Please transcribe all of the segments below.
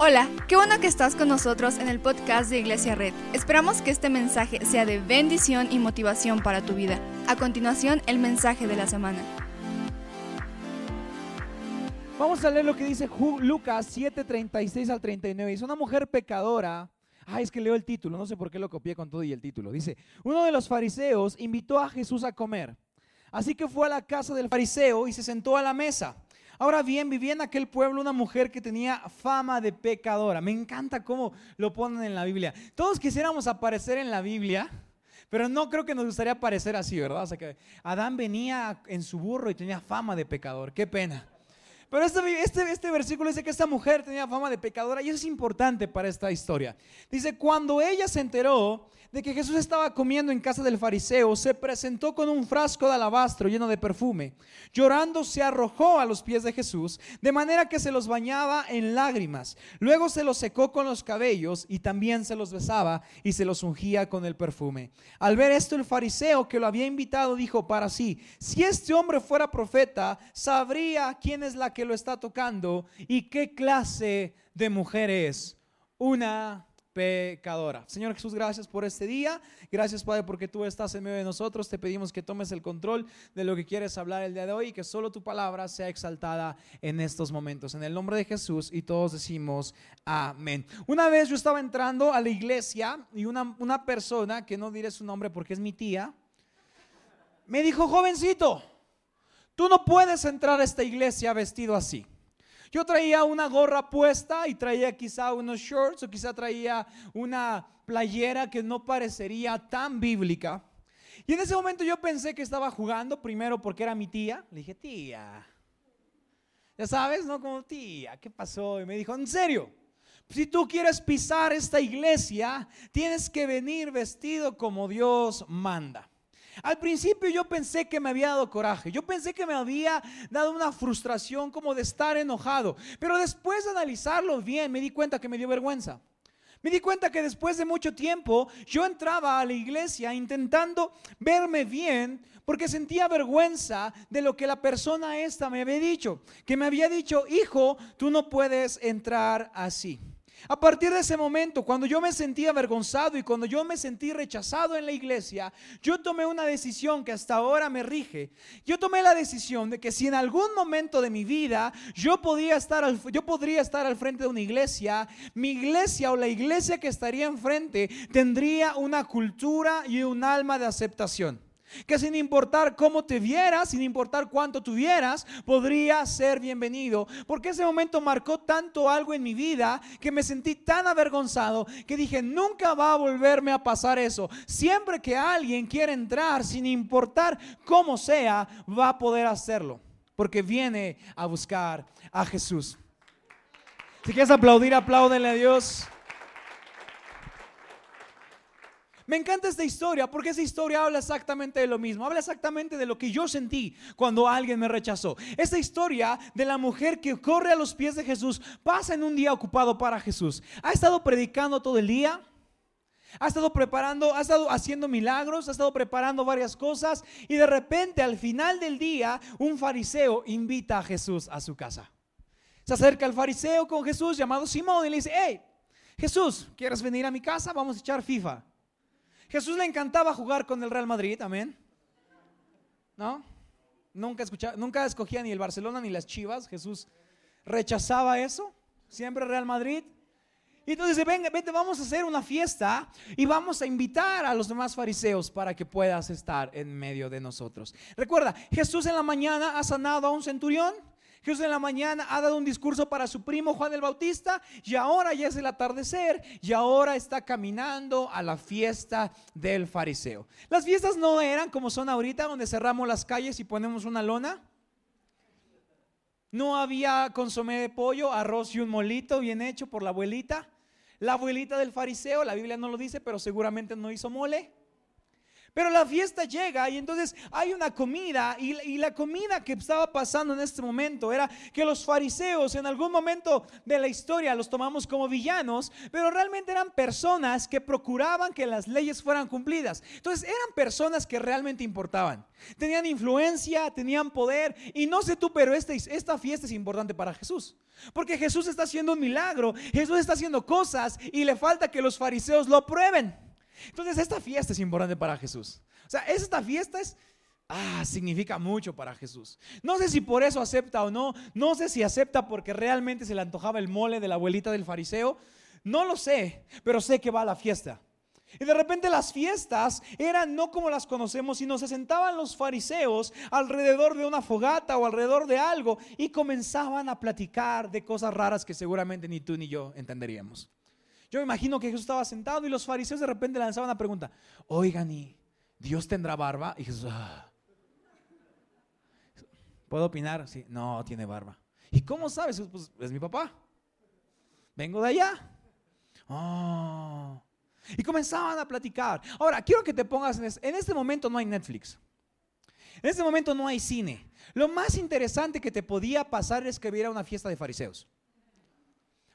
Hola, qué bueno que estás con nosotros en el podcast de Iglesia Red. Esperamos que este mensaje sea de bendición y motivación para tu vida. A continuación, el mensaje de la semana. Vamos a leer lo que dice Lucas 7:36 al 39. Es una mujer pecadora. Ah, es que leo el título, no sé por qué lo copié con todo y el título. Dice, uno de los fariseos invitó a Jesús a comer. Así que fue a la casa del fariseo y se sentó a la mesa. Ahora bien, vivía en aquel pueblo una mujer que tenía fama de pecadora. Me encanta cómo lo ponen en la Biblia. Todos quisiéramos aparecer en la Biblia, pero no creo que nos gustaría aparecer así, ¿verdad? O sea que Adán venía en su burro y tenía fama de pecador. Qué pena. Pero este, este, este, versículo dice que esta mujer tenía fama de pecadora y eso es importante para esta historia. Dice, cuando ella se enteró de que Jesús estaba comiendo en casa del fariseo, se presentó con un frasco de alabastro lleno de perfume. Llorando se arrojó a los pies de Jesús, de manera que se los bañaba en lágrimas. Luego se los secó con los cabellos y también se los besaba y se los ungía con el perfume. Al ver esto, el fariseo que lo había invitado dijo para sí, si este hombre fuera profeta, sabría quién es la que lo está tocando y qué clase de mujer es. Una pecadora. Señor Jesús, gracias por este día. Gracias, Padre, porque tú estás en medio de nosotros. Te pedimos que tomes el control de lo que quieres hablar el día de hoy y que solo tu palabra sea exaltada en estos momentos. En el nombre de Jesús y todos decimos amén. Una vez yo estaba entrando a la iglesia y una, una persona, que no diré su nombre porque es mi tía, me dijo, jovencito, tú no puedes entrar a esta iglesia vestido así. Yo traía una gorra puesta y traía quizá unos shorts o quizá traía una playera que no parecería tan bíblica. Y en ese momento yo pensé que estaba jugando, primero porque era mi tía. Le dije, tía, ya sabes, ¿no? Como tía, ¿qué pasó? Y me dijo, en serio, si tú quieres pisar esta iglesia, tienes que venir vestido como Dios manda. Al principio yo pensé que me había dado coraje, yo pensé que me había dado una frustración como de estar enojado, pero después de analizarlo bien me di cuenta que me dio vergüenza. Me di cuenta que después de mucho tiempo yo entraba a la iglesia intentando verme bien porque sentía vergüenza de lo que la persona esta me había dicho, que me había dicho, hijo, tú no puedes entrar así. A partir de ese momento, cuando yo me sentí avergonzado y cuando yo me sentí rechazado en la iglesia, yo tomé una decisión que hasta ahora me rige. Yo tomé la decisión de que si en algún momento de mi vida yo podía estar al, yo podría estar al frente de una iglesia, mi iglesia o la iglesia que estaría enfrente tendría una cultura y un alma de aceptación. Que sin importar cómo te vieras, sin importar cuánto tuvieras, podría ser bienvenido. Porque ese momento marcó tanto algo en mi vida que me sentí tan avergonzado que dije, nunca va a volverme a pasar eso. Siempre que alguien quiere entrar, sin importar cómo sea, va a poder hacerlo. Porque viene a buscar a Jesús. Si quieres aplaudir, apláudele a Dios. Me encanta esta historia porque esa historia habla exactamente de lo mismo, habla exactamente de lo que yo sentí cuando alguien me rechazó. Esta historia de la mujer que corre a los pies de Jesús pasa en un día ocupado para Jesús. Ha estado predicando todo el día. Ha estado preparando, ha estado haciendo milagros, ha estado preparando varias cosas y de repente al final del día un fariseo invita a Jesús a su casa. Se acerca el fariseo con Jesús llamado Simón y le dice, hey, Jesús, ¿quieres venir a mi casa? Vamos a echar FIFA. Jesús le encantaba jugar con el Real Madrid, amén. ¿No? Nunca, escuchaba, nunca escogía ni el Barcelona ni las Chivas. Jesús rechazaba eso. Siempre Real Madrid. Y entonces dice, venga, vente, vamos a hacer una fiesta y vamos a invitar a los demás fariseos para que puedas estar en medio de nosotros. Recuerda, Jesús en la mañana ha sanado a un centurión Jesús en la mañana ha dado un discurso para su primo Juan el Bautista y ahora ya es el atardecer y ahora está caminando a la fiesta del fariseo. Las fiestas no eran como son ahorita, donde cerramos las calles y ponemos una lona. No había consomé de pollo, arroz y un molito bien hecho por la abuelita. La abuelita del fariseo, la Biblia no lo dice, pero seguramente no hizo mole. Pero la fiesta llega y entonces hay una comida y, la comida que estaba pasando en este momento era que los fariseos en algún momento de la historia los tomamos como villanos, pero realmente eran personas que procuraban que las leyes fueran cumplidas. Entonces eran personas que realmente importaban. Tenían influencia, tenían poder y no sé tú, pero este, esta fiesta es importante para Jesús. Porque Jesús está haciendo un milagro, Jesús está haciendo cosas y le falta que los fariseos lo prueben. Entonces esta fiesta es importante para Jesús. O sea, esta fiesta es, ah, significa mucho para Jesús. No sé si por eso acepta o no. No sé si acepta porque realmente se le antojaba el mole de la abuelita del fariseo. No lo sé, pero sé que va a la fiesta. Y de repente las fiestas eran no como las conocemos, sino se sentaban los fariseos alrededor de una fogata o alrededor de algo y comenzaban a platicar de cosas raras que seguramente ni tú ni yo entenderíamos. Yo me imagino que Jesús estaba sentado y los fariseos de repente lanzaban la pregunta, oigan, ¿y Dios tendrá barba? Y Jesús, ah". ¿puedo opinar? Sí, no, tiene barba. ¿Y cómo sabes? Pues es mi papá. Vengo de allá. Oh. Y comenzaban a platicar. Ahora, quiero que te pongas en este, en este momento no hay Netflix. En este momento no hay cine. Lo más interesante que te podía pasar es que hubiera una fiesta de fariseos.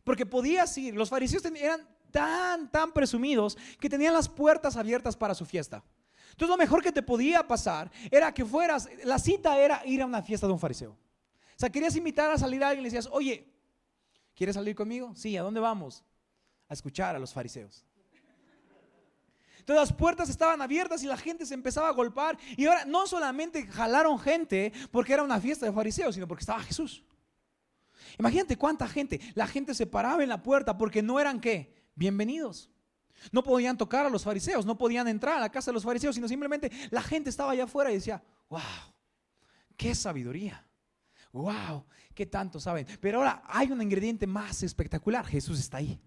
Porque podías ir, los fariseos eran tan, tan presumidos que tenían las puertas abiertas para su fiesta. Entonces lo mejor que te podía pasar era que fueras, la cita era ir a una fiesta de un fariseo. O sea, querías invitar a salir a alguien y le decías, oye, ¿quieres salir conmigo? Sí, ¿a dónde vamos? A escuchar a los fariseos. Entonces las puertas estaban abiertas y la gente se empezaba a golpear. Y ahora no solamente jalaron gente porque era una fiesta de fariseos, sino porque estaba Jesús. Imagínate cuánta gente. La gente se paraba en la puerta porque no eran qué? Bienvenidos. No podían tocar a los fariseos, no podían entrar a la casa de los fariseos, sino simplemente la gente estaba allá afuera y decía, wow, qué sabiduría. Wow, qué tanto saben. Pero ahora hay un ingrediente más espectacular. Jesús está ahí.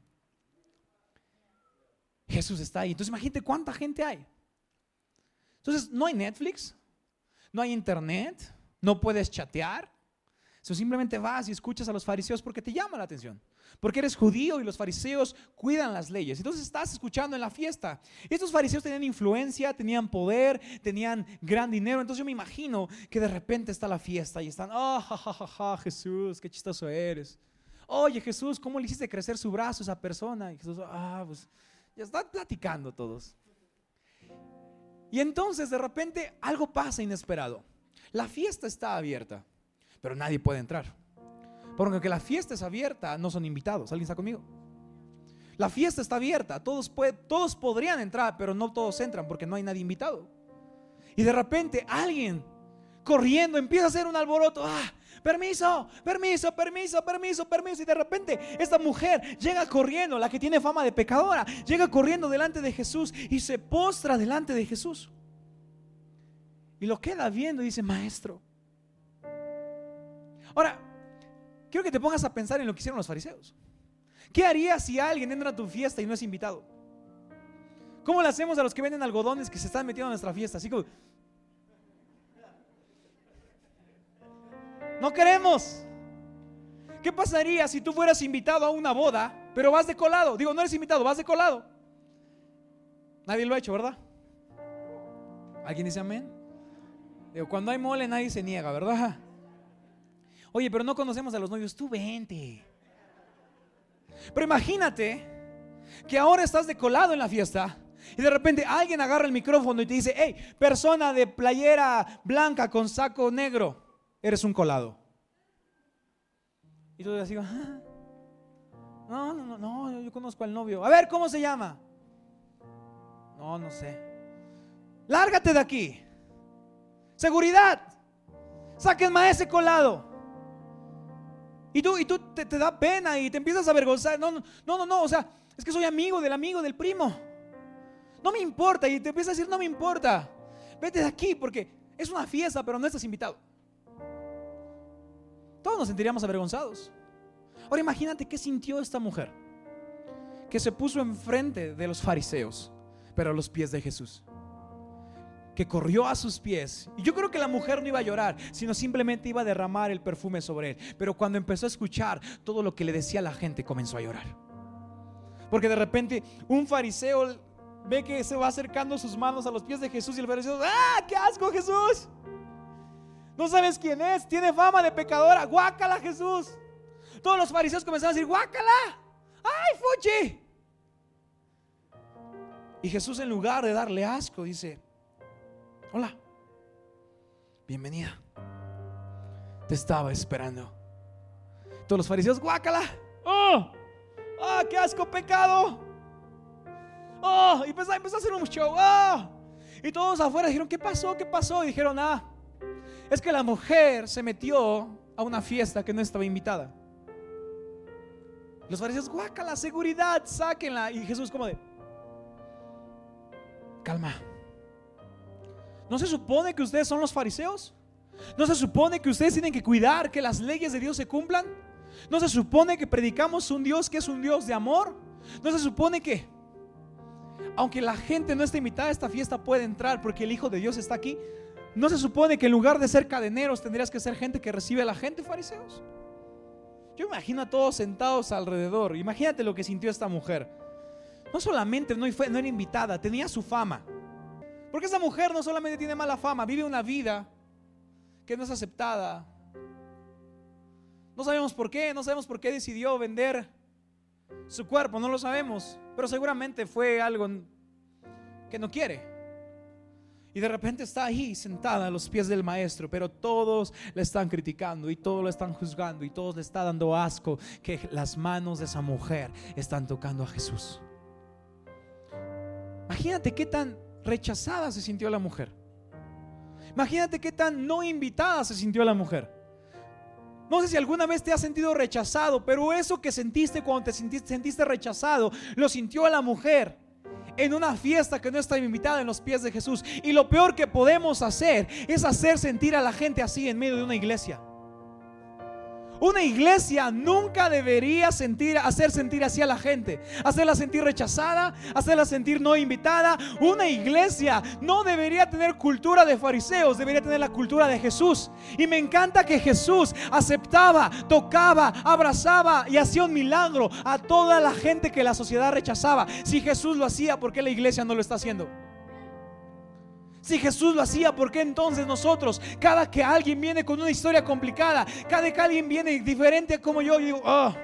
Jesús está ahí. Entonces imagínate cuánta gente hay. Entonces no hay Netflix, no hay internet, no puedes chatear, simplemente vas y escuchas a los fariseos porque te llama la atención. Porque eres judío y los fariseos cuidan las leyes. Entonces estás escuchando en la fiesta. Estos fariseos tenían influencia, tenían poder, tenían gran dinero. Entonces yo me imagino que de repente está la fiesta y están, oh, ja, Jesús, qué chistoso eres. Oye, Jesús, ¿cómo le hiciste crecer su brazo a esa persona? Y Jesús, ah, pues ya están platicando todos. Y entonces de repente algo pasa inesperado. La fiesta está abierta pero nadie puede entrar. Porque aunque la fiesta es abierta, no son invitados. ¿Alguien está conmigo? La fiesta está abierta, todos, todos podrían entrar, pero no todos entran porque no hay nadie invitado. Y de repente alguien corriendo empieza a hacer un alboroto. ¡Ah! Permiso, permiso, permiso, permiso, permiso. Y de repente esta mujer llega corriendo, la que tiene fama de pecadora, llega corriendo delante de Jesús y se postra delante de Jesús. Y lo queda viendo y dice, maestro, Ahora, quiero que te pongas a pensar en lo que hicieron los fariseos. ¿Qué harías si alguien entra a tu fiesta y no es invitado? ¿Cómo le hacemos a los que venden algodones que se están metiendo a nuestra fiesta? Así como... No queremos. ¿Qué pasaría si tú fueras invitado a una boda, pero vas de colado? Digo, no eres invitado, vas de colado. Nadie lo ha hecho, ¿verdad? ¿Alguien dice amén? Digo, cuando hay mole nadie se niega, ¿verdad? Oye, pero no conocemos a los novios, tú vente. Pero imagínate que ahora estás de colado en la fiesta y de repente alguien agarra el micrófono y te dice, hey, persona de playera blanca con saco negro, eres un colado. Y tú dices, ah, no, no, no, no, yo conozco al novio. A ver, ¿cómo se llama? No, no sé. Lárgate de aquí. Seguridad. Sáquenme a ese colado. Y tú, y tú te, da pena y te empiezas a avergonzar. No, no, no, no, o sea, es que soy amigo del amigo del primo. No me importa. Y te empiezas a decir, no me importa. Vete de aquí porque es una fiesta, pero no estás invitado. Todos nos sentiríamos avergonzados. Ahora imagínate qué sintió esta mujer que se puso enfrente de los fariseos, pero a los pies de Jesús que corrió a sus pies. Y yo creo que la mujer no iba a llorar, sino simplemente iba a derramar el perfume sobre él. Pero cuando empezó a escuchar todo lo que le decía la gente, comenzó a llorar. Porque de repente un fariseo ve que se va acercando sus manos a los pies de Jesús y el fariseo, ¡ah, qué asco Jesús! No sabes quién es, tiene fama de pecadora, guácala Jesús. Todos los fariseos comenzaron a decir, guácala, ¡ay, fuchi! Y Jesús en lugar de darle asco dice, hola, bienvenida, te estaba esperando. Todos los fariseos, guácala, ¡oh! ¡Ah, qué asco, pecado! ¡Oh! Y empezó, empezó a hacer un show, ¡oh! Y todos afuera dijeron, ¿qué pasó? ¿Qué pasó? Y dijeron, ah, es que la mujer se metió a una fiesta que no estaba invitada. Los fariseos, guácala, seguridad, sáquenla. Y Jesús como de, calma. ¿No se supone que ustedes son los fariseos? ¿No se supone que ustedes tienen que cuidar que las leyes de Dios se cumplan? ¿No se supone que predicamos un Dios que es un Dios de amor? ¿No se supone que, aunque la gente no esté invitada a esta fiesta, puede entrar porque el Hijo de Dios está aquí? ¿No se supone que en lugar de ser cadeneros tendrías que ser gente que recibe a la gente, fariseos? Yo imagino a todos sentados alrededor. Imagínate lo que sintió esta mujer. No solamente no, fue, no era invitada, tenía su fama. Porque esa mujer no solamente tiene mala fama, vive una vida que no es aceptada. No sabemos por qué, no sabemos por qué decidió vender su cuerpo, no lo sabemos. Pero seguramente fue algo que no quiere. Y de repente está ahí sentada a los pies del maestro, pero todos le están criticando y todos le están juzgando y todos le está dando asco que las manos de esa mujer están tocando a Jesús. Imagínate qué tan rechazada se sintió la mujer. Imagínate qué tan no invitada se sintió la mujer. No sé si alguna vez te has sentido rechazado, pero eso que sentiste cuando te sentiste, sentiste rechazado, lo sintió la mujer en una fiesta que no está invitada en los pies de Jesús. Y lo peor que podemos hacer es hacer sentir a la gente así en medio de una iglesia. Una iglesia nunca debería hacer sentir así a la gente, hacerla sentir rechazada, hacerla sentir no invitada. Una iglesia no debería tener cultura de fariseos, debería tener la cultura de Jesús. Y me encanta que Jesús aceptaba, tocaba, abrazaba y hacía un milagro a toda la gente que la sociedad rechazaba. Si Jesús lo hacía, ¿por qué la iglesia no lo está haciendo? Si Jesús lo hacía, ¿por qué entonces nosotros, cada que alguien viene con una historia complicada, cada que alguien viene diferente como yo, yo digo, oh,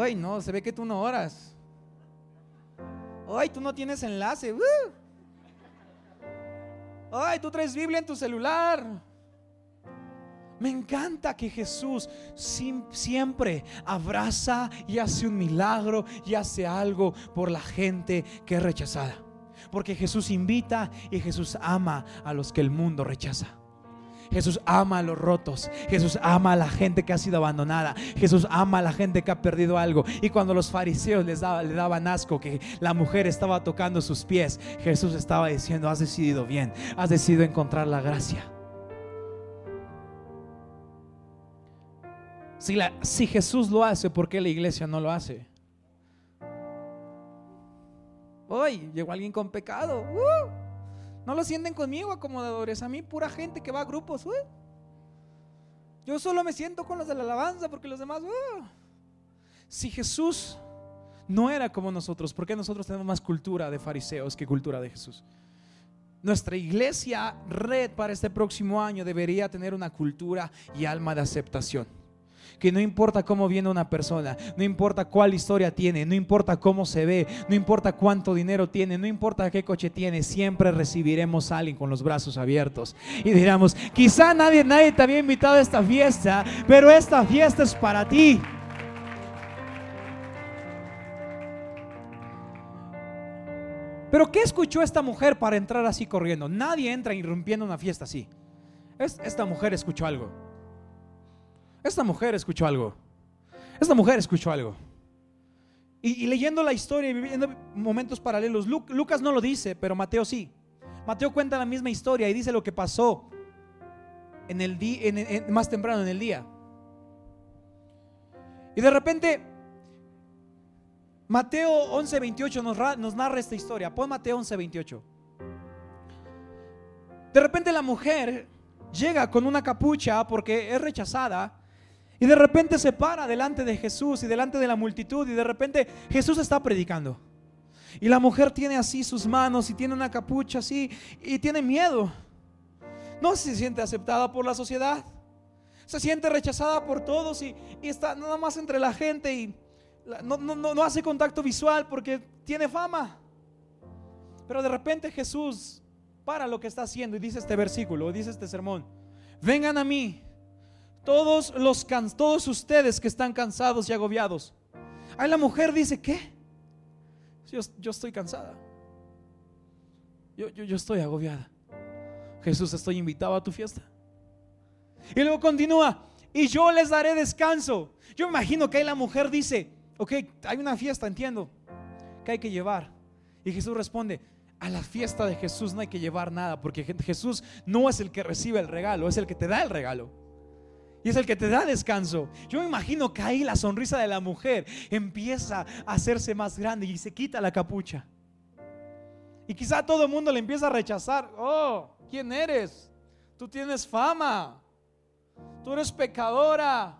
ay no, se ve que tú no oras. Ay, tú no tienes enlace. Uh. Ay, tú traes Biblia en tu celular. Me encanta que Jesús siempre abraza y hace un milagro y hace algo por la gente que es rechazada. Porque Jesús invita y Jesús ama a los que el mundo rechaza. Jesús ama a los rotos. Jesús ama a la gente que ha sido abandonada. Jesús ama a la gente que ha perdido algo. Y cuando los fariseos les daba, le daban asco que la mujer estaba tocando sus pies, Jesús estaba diciendo, has decidido bien, has decidido encontrar la gracia. Si, Jesús lo hace, ¿por qué la iglesia no lo hace? Hoy llegó alguien con pecado. Uh. no lo sienten conmigo, acomodadores. A mí, pura gente que va a grupos. Uh. yo solo me siento con los de la alabanza porque los demás. Uh. si Jesús no era como nosotros, ¿por qué nosotros tenemos más cultura de fariseos que cultura de Jesús? Nuestra iglesia red para este próximo año debería tener una cultura y alma de aceptación que no importa cómo viene una persona, no importa cuál historia tiene, no importa cómo se ve, no importa cuánto dinero tiene, no importa qué coche tiene, siempre recibiremos a alguien con los brazos abiertos y diremos, quizá nadie, nadie te había invitado a esta fiesta, pero esta fiesta es para ti. Pero ¿qué escuchó esta mujer para entrar así corriendo? Nadie entra irrumpiendo una fiesta así. Esta mujer escuchó algo. Esta mujer escuchó algo. Esta mujer escuchó algo. Y, leyendo la historia y viviendo momentos paralelos, Lucas no lo dice, pero Mateo sí. Mateo cuenta la misma historia y dice lo que pasó en el día, más temprano en el día. Y de repente, Mateo 11:28 nos, nos narra esta historia. Pon Mateo 11:28. De repente la mujer llega con una capucha porque es rechazada y de repente se para delante de Jesús y delante de la multitud y de repente Jesús está predicando. Y la mujer tiene así sus manos y tiene una capucha así y tiene miedo. No se siente aceptada por la sociedad. Se siente rechazada por todos y, está nada más entre la gente y no, no hace contacto visual porque tiene fama. Pero de repente Jesús para lo que está haciendo y dice este versículo, dice este sermón. Vengan a mí, todos los todos ustedes que están cansados y agobiados. Ahí la mujer dice, ¿qué? Yo, estoy cansada. Yo, yo, estoy agobiada. Jesús, estoy invitado a tu fiesta. Y luego continúa, y yo les daré descanso. Yo imagino que ahí la mujer dice, ok, hay una fiesta, entiendo, que hay que llevar. Y Jesús responde, a la fiesta de Jesús no hay que llevar nada, porque Jesús no es el que recibe el regalo, es el que te da el regalo. Y es el que te da descanso. Yo me imagino que ahí la sonrisa de la mujer empieza a hacerse más grande y se quita la capucha. Y quizá todo el mundo le empieza a rechazar. Oh, ¿quién eres? Tú tienes fama. Tú eres pecadora.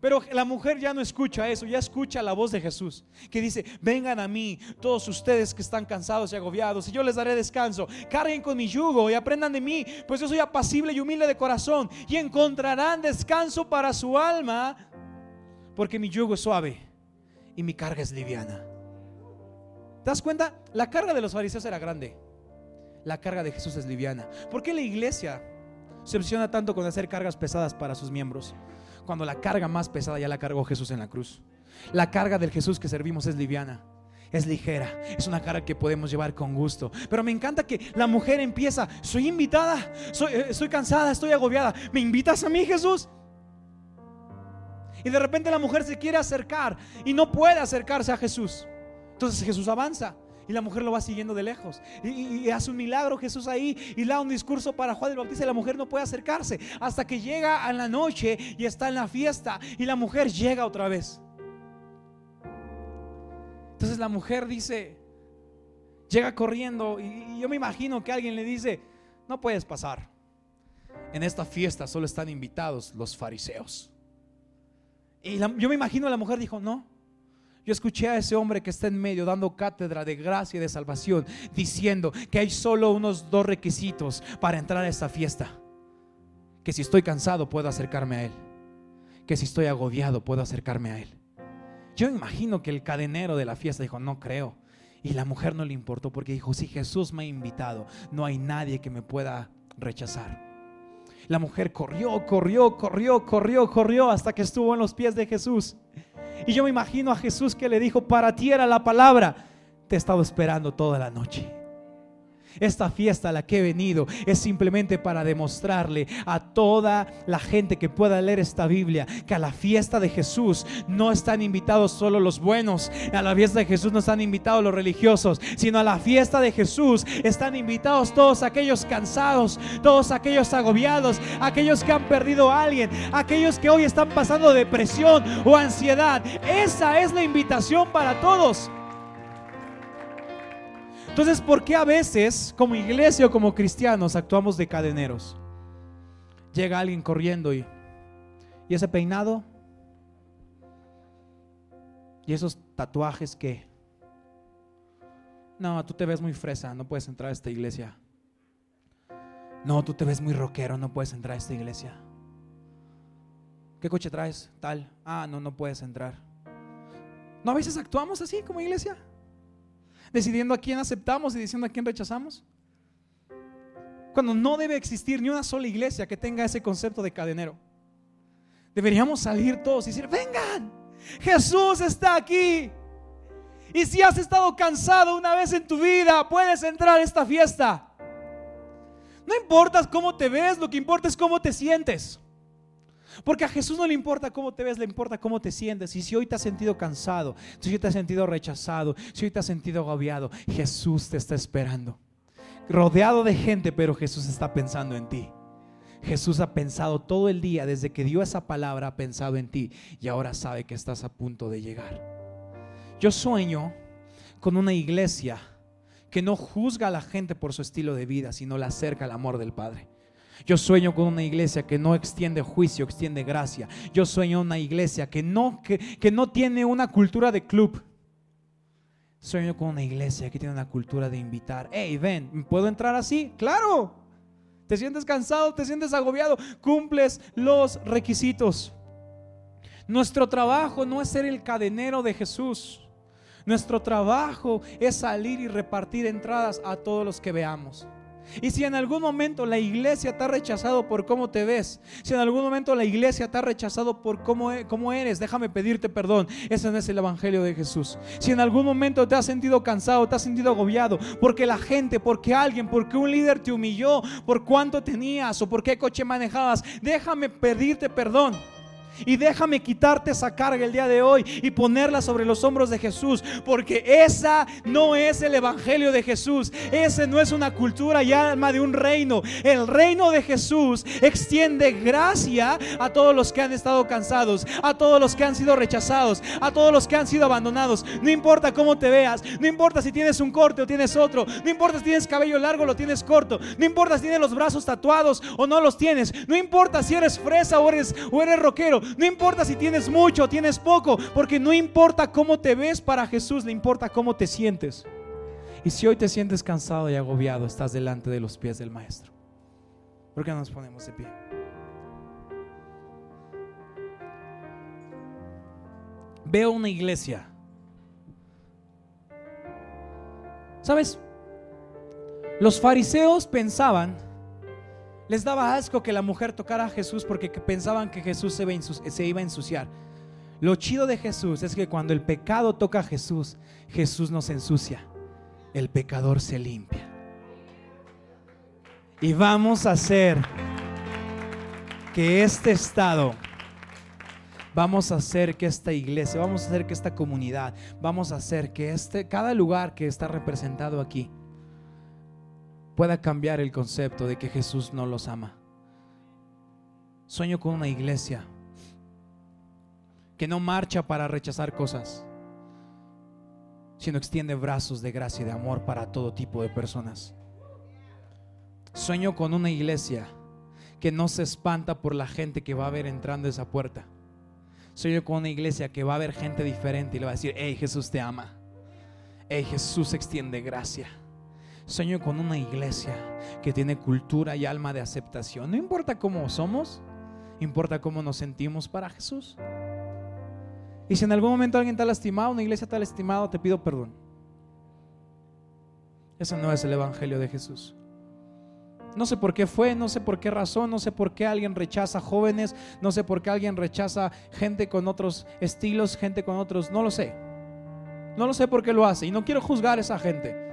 Pero la mujer ya no escucha eso, ya escucha la voz de Jesús, que dice, vengan a mí todos ustedes que están cansados y agobiados, y yo les daré descanso. Carguen con mi yugo y aprendan de mí, pues yo soy apacible y humilde de corazón, y encontrarán descanso para su alma, porque mi yugo es suave y mi carga es liviana. ¿Te das cuenta? La carga de los fariseos era grande. La carga de Jesús es liviana. ¿Por qué la iglesia se obsesiona tanto con hacer cargas pesadas para sus miembros? Cuando la carga más pesada ya la cargó Jesús en la cruz. La carga del Jesús que servimos es liviana. Es ligera, es una carga que podemos llevar con gusto. Pero me encanta que la mujer empieza, soy invitada, soy, eh, estoy cansada, estoy agobiada. ¿Me invitas a mí, Jesús? Y de repente la mujer se quiere acercar y no puede acercarse a Jesús. Entonces Jesús avanza y la mujer lo va siguiendo de lejos. Y, hace un milagro Jesús ahí y da un discurso para Juan el Bautista y la mujer no puede acercarse hasta que llega a la noche y está en la fiesta y la mujer llega otra vez. Entonces la mujer dice, llega corriendo y, yo me imagino que alguien le dice, no puedes pasar. En esta fiesta solo están invitados los fariseos. Y yo me imagino la mujer dijo, no, yo escuché a ese hombre que está en medio dando cátedra de gracia y de salvación, diciendo que hay solo unos dos requisitos para entrar a esta fiesta. Que si estoy cansado puedo acercarme a Él. Que si estoy agobiado puedo acercarme a Él. Yo imagino que el cadenero de la fiesta dijo, no creo. Y la mujer no le importó porque dijo, si Jesús me ha invitado, no hay nadie que me pueda rechazar. La mujer corrió, corrió, corrió, corrió, corrió hasta que estuvo en los pies de Jesús. Y yo me imagino a Jesús que le dijo, para ti era la palabra, te he estado esperando toda la noche. Esta fiesta a la que he venido es simplemente para demostrarle a toda la gente que pueda leer esta Biblia que a la fiesta de Jesús no están invitados solo los buenos, a la fiesta de Jesús no están invitados los religiosos, sino a la fiesta de Jesús están invitados todos aquellos cansados, todos aquellos agobiados, aquellos que han perdido a alguien, aquellos que hoy están pasando depresión o ansiedad. Esa es la invitación para todos. Entonces, ¿por qué a veces como iglesia o como cristianos actuamos de cadeneros? Llega alguien corriendo y, y ese peinado y esos tatuajes que... No, tú te ves muy fresa, no puedes entrar a esta iglesia. No, tú te ves muy rockero, no puedes entrar a esta iglesia. ¿Qué coche traes? Tal. Ah, no, no puedes entrar. ¿No a veces actuamos así como iglesia? Decidiendo a quién aceptamos y diciendo a quién rechazamos. Cuando no debe existir ni una sola iglesia que tenga ese concepto de cadenero. Deberíamos salir todos y decir, vengan, Jesús está aquí. Y si has estado cansado una vez en tu vida, puedes entrar a esta fiesta. No importa cómo te ves, lo que importa es cómo te sientes. Porque a Jesús no le importa cómo te ves, le importa cómo te sientes. Y si hoy te has sentido cansado, si hoy te has sentido rechazado, si hoy te has sentido agobiado, Jesús te está esperando. Rodeado de gente, pero Jesús está pensando en ti. Jesús ha pensado todo el día, desde que dio esa palabra, ha pensado en ti y ahora sabe que estás a punto de llegar. Yo sueño con una iglesia que no juzga a la gente por su estilo de vida, sino la acerca al amor del Padre. Yo sueño con una iglesia que no extiende juicio, extiende gracia. Yo sueño una iglesia que no, que, no tiene una cultura de club, Sueño con una iglesia que tiene una cultura de invitar. Hey, ven, ¿puedo entrar así? Claro. ¿Te sientes cansado? ¿Te sientes agobiado? Cumples los requisitos. Nuestro trabajo no es ser el cadenero de Jesús. Nuestro trabajo es salir y repartir entradas a todos los que veamos. Y si en algún momento la iglesia te ha rechazado por cómo te ves, si en algún momento la iglesia te ha rechazado por cómo, e, cómo, eres, déjame pedirte perdón. Ese no es el Evangelio de Jesús. Si en algún momento te has sentido cansado, te has sentido agobiado, porque la gente, porque alguien, porque un líder te humilló, por cuánto tenías o por qué coche manejabas, déjame pedirte perdón. Y déjame quitarte esa carga el día de hoy y ponerla sobre los hombros de Jesús, porque esa no es el Evangelio de Jesús, ese no es una cultura y alma de un reino. El reino de Jesús extiende gracia a todos los que han estado cansados, a todos los que han sido rechazados, a todos los que han sido abandonados. No importa cómo te veas, no importa si tienes un corte o tienes otro, no importa si tienes cabello largo o lo tienes corto, no importa si tienes los brazos tatuados o no los tienes, no importa si eres fresa o eres, o eres rockero, no importa si tienes mucho o tienes poco, porque no importa cómo te ves para Jesús, le importa cómo te sientes. Y si hoy te sientes cansado y agobiado, estás delante de los pies del Maestro. ¿Por qué no nos ponemos de pie? Veo una iglesia. ¿Sabes? Los fariseos pensaban les daba asco que la mujer tocara a Jesús porque pensaban que Jesús se iba, a ensuciar. Lo chido de Jesús es que cuando el pecado toca a Jesús, Jesús nos ensucia. El pecador se limpia. Y vamos a hacer que este estado, vamos a hacer que esta iglesia, vamos a hacer que esta comunidad, vamos a hacer que este, cada lugar que está representado aquí, pueda cambiar el concepto de que Jesús no los ama. Sueño con una iglesia que no marcha para rechazar cosas, sino extiende brazos de gracia y de amor para todo tipo de personas. Sueño con una iglesia que no se espanta por la gente que va a ver entrando esa puerta. Sueño con una iglesia que va a ver gente diferente y le va a decir, hey Jesús te ama. Hey Jesús extiende gracia. Sueño con una iglesia que tiene cultura y alma de aceptación. No importa cómo somos, importa cómo nos sentimos para Jesús. Y si en algún momento alguien te lastimado, una iglesia te lastimado, te pido perdón. Ese no es el Evangelio de Jesús. No sé por qué fue, no sé por qué razón, no sé por qué alguien rechaza jóvenes, no sé por qué alguien rechaza gente con otros estilos, gente con otros, no lo sé. No lo sé por qué lo hace y no quiero juzgar a esa gente.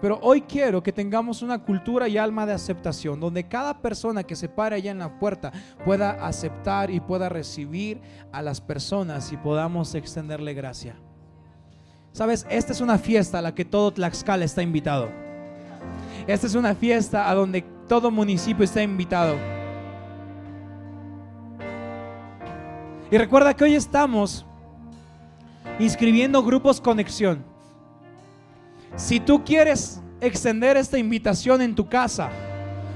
Pero hoy quiero que tengamos una cultura y alma de aceptación, donde cada persona que se pare allá en la puerta pueda aceptar y pueda recibir a las personas y podamos extenderle gracia. Sabes, esta es una fiesta a la que todo Tlaxcala está invitado. Esta es una fiesta a donde todo municipio está invitado. Y recuerda que hoy estamos inscribiendo grupos conexión. Si tú quieres extender esta invitación en tu casa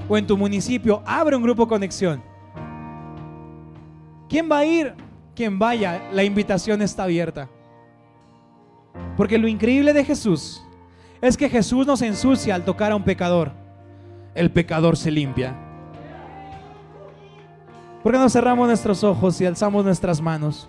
o en tu municipio, abre un grupo conexión. ¿Quién va a ir? Quien vaya, la invitación está abierta. Porque lo increíble de Jesús es que Jesús nos ensucia al tocar a un pecador. El pecador se limpia. ¿Por qué no cerramos nuestros ojos y alzamos nuestras manos?